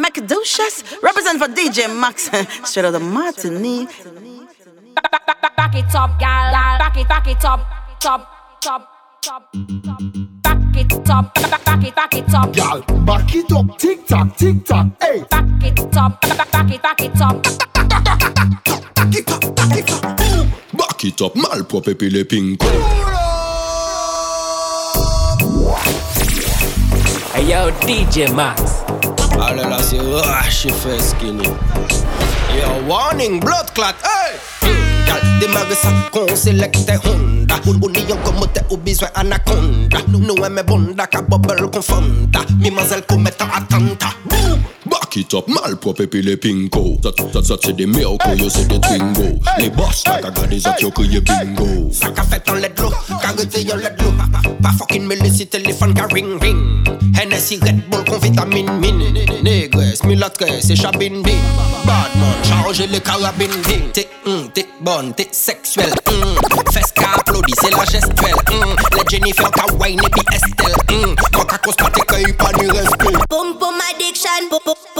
I'm Macadocious, represent for DJ Max, straight out of Martinique. Back it up, gal. Back it, back it up, top, top, top, top. Back it up, back it, back it up. Gal, back it up, tick tock, tick tock, hey. Back it up, back it, back it up. Back it up, back it up. Back it up, malpropre puis les pinko. Hey yo, DJ Max. Allez là, c'est rush, fait skinny. Yo, warning, blood clot, hey! Gal, démarre ça, qu'on sélecte Honda Ou niyon comme t'es ou besoin anaconda Nous aimons bonda, ka bubble confonda Mimazelle commettant attentat Back it up, malpropre puis les pinko. Ça, ça, ça, c'est des miracles, yo, c'est des twingo. Les boss, la caga des autres, yo, crié bingo. Ça qu'a fait en let l'eau, carité yon let l'eau Pas fucking mêlé si téléphone ka ring ring Hennessy Red Bull con vitamine mine Négresse, mulâtresse et chabine bin Badman, charge les carabines ding T'es hum, t'es bonne, t'es sexuelle hum. Fesse qu'a applaudi, c'est la gestuelle hum. Les Jennifer ka wine et puis Estelle hum. Quand qu'a constaté qu'il pas ni respect Boom boom addiction. Boom boom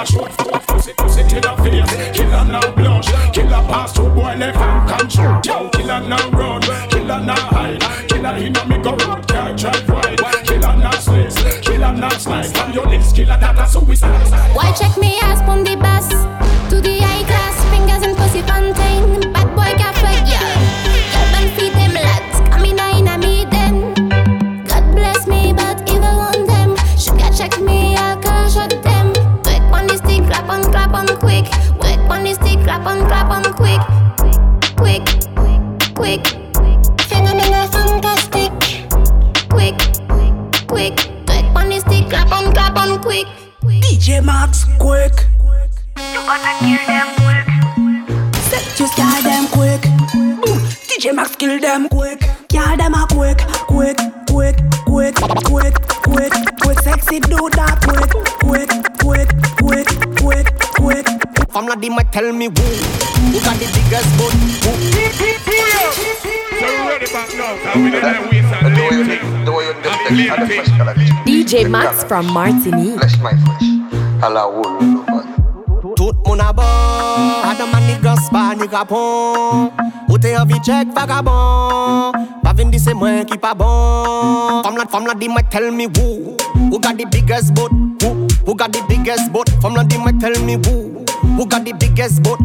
a shoot for Pussy pussy killer face, killer now blush Killer pass to boy left hand control Yo, killer now run, killer now hide Killer in a me go road, car drive wide. Killer now slice, killer now slice. From your lips, killer that a suicide. Why check me Set you sky them quick. Boom. DJ Max kill them quick. Kill them a quick, quick, quick, quick, quick, quick, quick. Sexy do that quick, quick, quick, quick, quick, quick. Femme la dit, moi tell me who Who got the biggest butt Who So we ready back now, cause we don't know we and the thing The way you do And the the thing. fresh color. DJ Max from Martinique. Flesh my flesh. À la wool, tout moun a bon Adaman ni gos pa ni kapon Ou te avi chek vagabon Pa vin di se mwen ki pa bon. Fom lan fom lan di mwen tell me who. Who got the biggest boat? Who, who got the biggest boat? Fom lan di mwen tell me who. Who got the biggest boat?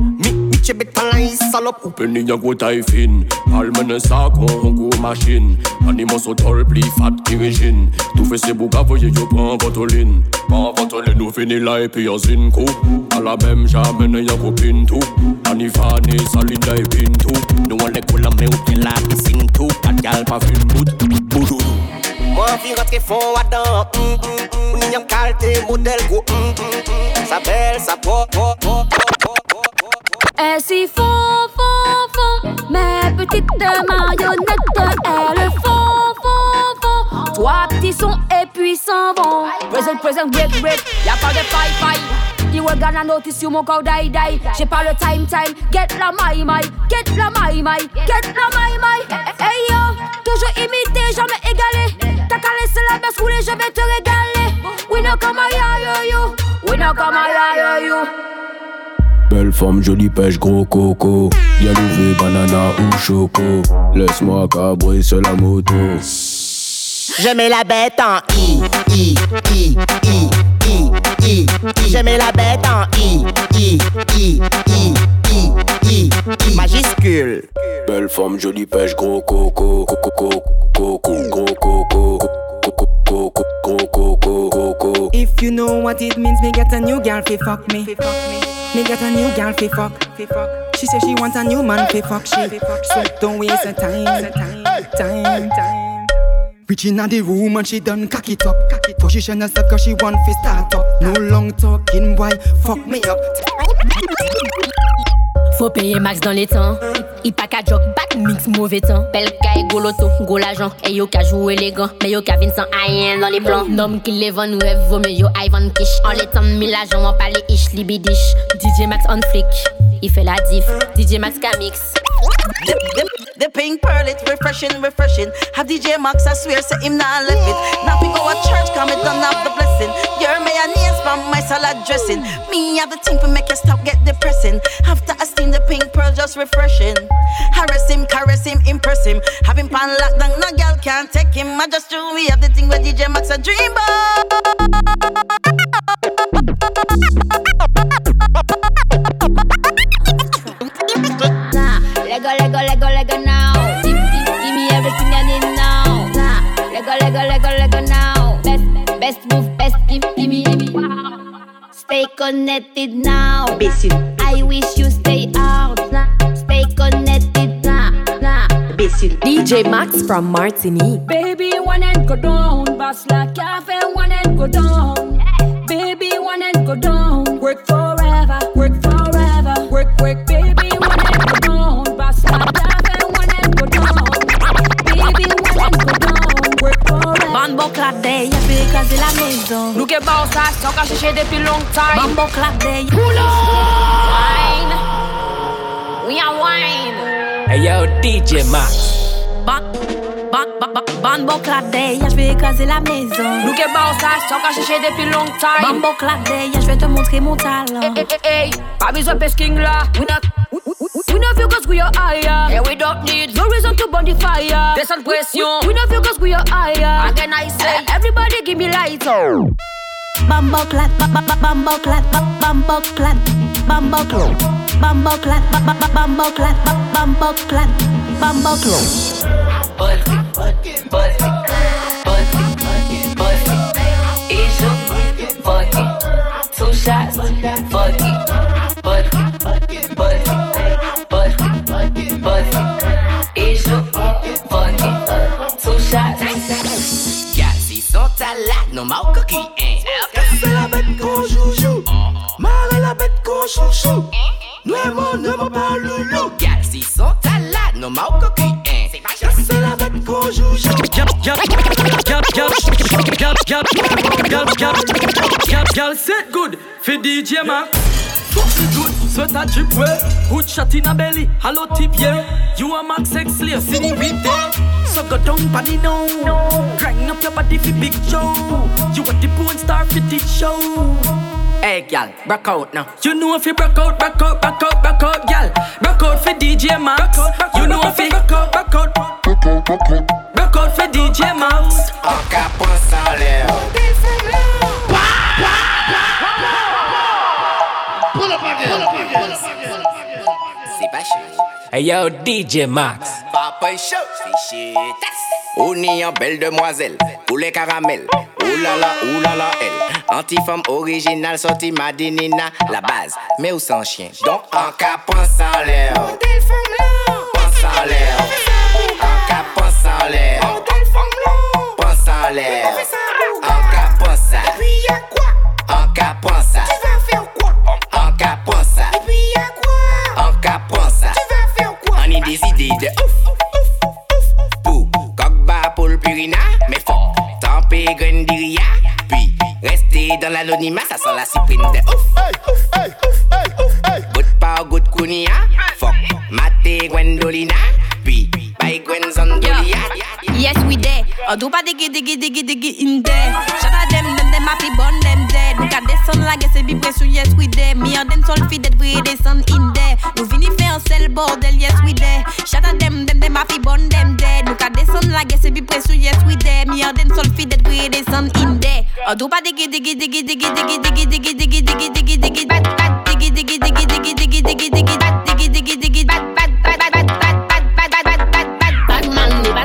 Mi, mi chebet pan la yi salope Penny ya go taille fine Almene sa kon on go machine. Animo so tol pli fat dirigine Tout fait c'est bouga voye yo prend votoline Prend votoline ou fini la et puis yo zin kou A la même jamene ya copine tout Ani fani salida et pin tout Nou an le koula me ou te la piscine tout Kat gal pa fin bout Boudoudou Moi fi rentre fond adan mm, mm. Ou ni yam kalte model go mm, mm, mm. Sa belle, sa po, po, po, po, po, po, Elle s'y fond, fond, fond. Mes petites marionnettes, elles font, font, font. Trois petits sons et puis s'en vont. Present, present, break, break. Y'a pas de faille, faille. You were gonna notice you mon corps die, die. J'ai pas le time, time. Get la my, my. Get la my, my. Get la my, my. Hey yo, toujours imité, jamais égalé. T'as qu'à laisser la baisse rouler, je vais te régaler. We know come a yo, yo. We know come a yo, yo. Belle femme, jolie pêche, gros coco Y'a louvé, banana ou choco Laisse-moi cabrer sur la moto Je mets la bête en I, I, I, I, I, I, I. Je mets la bête en I, I, I, I, I, I, I. Majuscule. Belle femme, jolie pêche, gros coco, coco, coco, coco, gros coco, coco, coco, gros coco, coco. If you know what it means, me get a new girl fi fuck me. Me get a new girl fi fuck. fuck. She say she want a new man fi fuck she. So don't waste her time, time, time. Reach inna the room and she done cock it up. Position herself cause she want fi start up. No long talking, boy, fuck me up. Faut payer max dans les temps. Il pas qu'à joke, back mix mauvais temps. Belle caille, gros loto, gros l'argent. Et yo qu'à jouer les gants, mais yo qu'à vin sans rien dans les plans. Nom qui les vend, nous vaut mieux yo Ivan Kish. En les temps mille agents, on parle ish, libidish. DJ Max on flick, il fait la diff. DJ Max Camix. The, the, the pink pearl, it's refreshing, refreshing. Have DJ Max, I swear, say him not left it. Now we go to church, come it done have the blessing. Your mayonnaise from my salad dressing. Me have the thing to make you stop, Have him lockdown, no girl can't take him. I just do we have the thing where DJ Max a dream Nah, Lego, Lego, Lego, Lego now. Give, give, give me everything I need now. Nah, Lego, Lego, Lego, Lego now. Best, best move, best give, give me, give me. Stay connected now. I wish you stay out. Nah. DJ Max from Martinique. Baby, one and go down. Boss like cafe, one and go down. Baby, one and go down. Work forever, work forever. Work, work, baby, one and go down. Boss like cafe, one and go down. Baby, one and go down. Work forever. Bambo clap day, écraser la maison. Nous que bon ça, sans qu'à chercher depuis longtemps. Bambo clap day. Wine. We are wine. Hey yo, DJ Max. Ban, ban, ban, ban, Bambo clap day, y'a j'vais écraser la maison. Nous que bon ça, sans qu'à chercher depuis longtemps. Bambo clap day, y'a j'vais te montrer mon talent. Hey, hey, hey, pas besoin de pesking là. We not, we, we, we not feel cause we are higher. And we don't need no reason to burn the fire. There's some question. We not feel cause we are higher. Again I say, everybody give me light. Bambo clap, ba- ba- ba- bambo clap, ba- bambo clap, bambo clap, bambo clap, ba- ba- ba- bambo clap, ba- bambo clap, bambo clap. Two shots, fuck it, fuck it, fuck it, fuck it, fuck it, fuck it. It's you, fuck it, two shots. Y'a si sont à la, non ma coquille, qu'on chouchou. Nuevo, nuevo loulou. Y'a si sont à la, non ma coquille, hein. C'est la bête qu'on joue, Girl set good for DJ Max. Foxy good, sweater drip well. Hood shot in a belly, hollow tip yeah. You a Max X slave, see the whip there. So go down body now. Grind up your body for big show. You want the porn star for this show. Hey, gal, back out now. You know if you back out, back out, back out, back out, gal. Back out for DJ Max. You know if you back out, back out, back out for DJ Max. En capant sans l'air. C'est pas chaud. Hey yo, DJ Max. Papa est chaud, c'est shit. On est en belle demoiselle, poulet caramel. Ouh là là, ouh là là, elle. Anti-femme originale, sortie Madinina, la base, mais où sans chien? Donc en cas pense en l'air. Pense en l'air. Rester dans l'anonymat, ça sent la cyprine de ouf. Good power, good kunia, fuck. Maté Gwendolina, puis bye Gwen Zondolia. Yes, we there. Oh, do pas diggy diggy diggy diggy in there. Shout out them, them, them happy born them dead. At the sun like it's a big pressure, yes, we there. Me and them soul feed that we sun in there. Nous vini faire un sel bordel, yes, we there. Shout out them, them, them happy born them dead. At the sun like it's a big pressure, yes, we there. Me and them soul feed that we sun in there. Oh,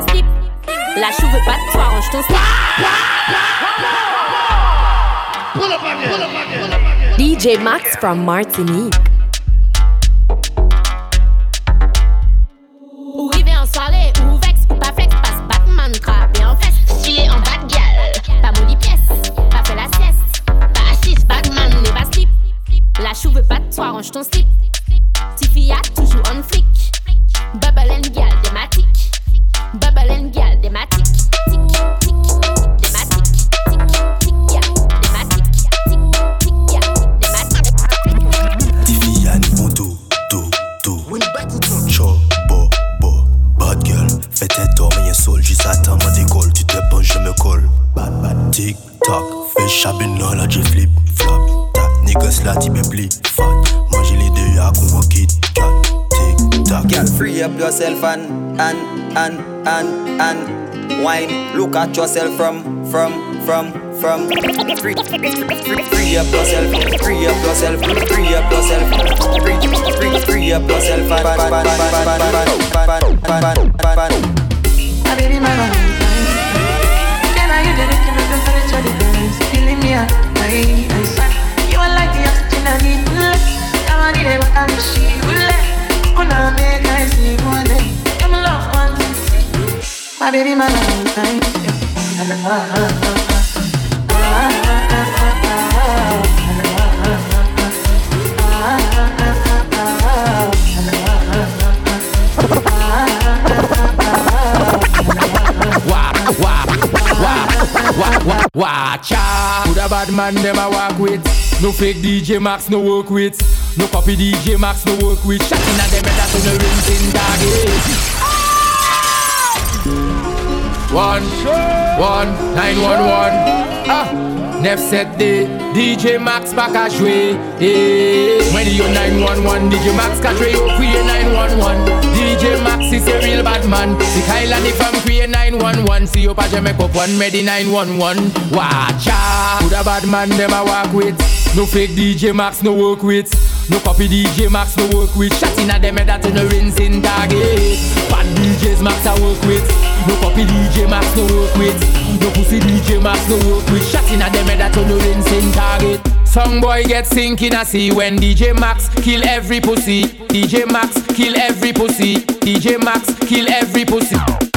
slip. La chou veut pas de toi, range ton slip. DJ Max from Martinique. And and and and and wine. Look at yourself from from from from. Free, up yourself, free up yourself, free up yourself, free, free, free up yourself. Ban, ban, ban, ban, ban, ban, ban, ban, ban, ban. My baby, my Valentine. Can I get the looking at the temperature difference? Killing me at my. You are like the oxygen I need. I need it, but I'm she Wanna make I see one day. I'm love one. My baby, my Valentine. Wap, watch out. Who the bad man them a walk with? No fake DJ Max, no work with. No copy DJ Max, no work with. Shotting at them better to no rings in target. One, one, nine, one, one. Ah. 972 DJ Max pack a jwe eh. Mwen di yo 911 DJ Max ka jwe yo kwe 911 DJ Max is a real bad man. Si Kailan if I'm kwe 911 Si yo pa jeme kopwan me di 911 Watcha Who da bad man dem a work with? No fake DJ Max no work with. No copy DJ Max, no work with. Shotting at them head that no rings in target. Bad DJs Max I work with. No copy DJ Max, no work with. No pussy DJ Max, no work with. Shotting at them head that no rings in target. Some boy get sinking I see when DJ Max kill every pussy. DJ Max kill every pussy. DJ Max kill every pussy.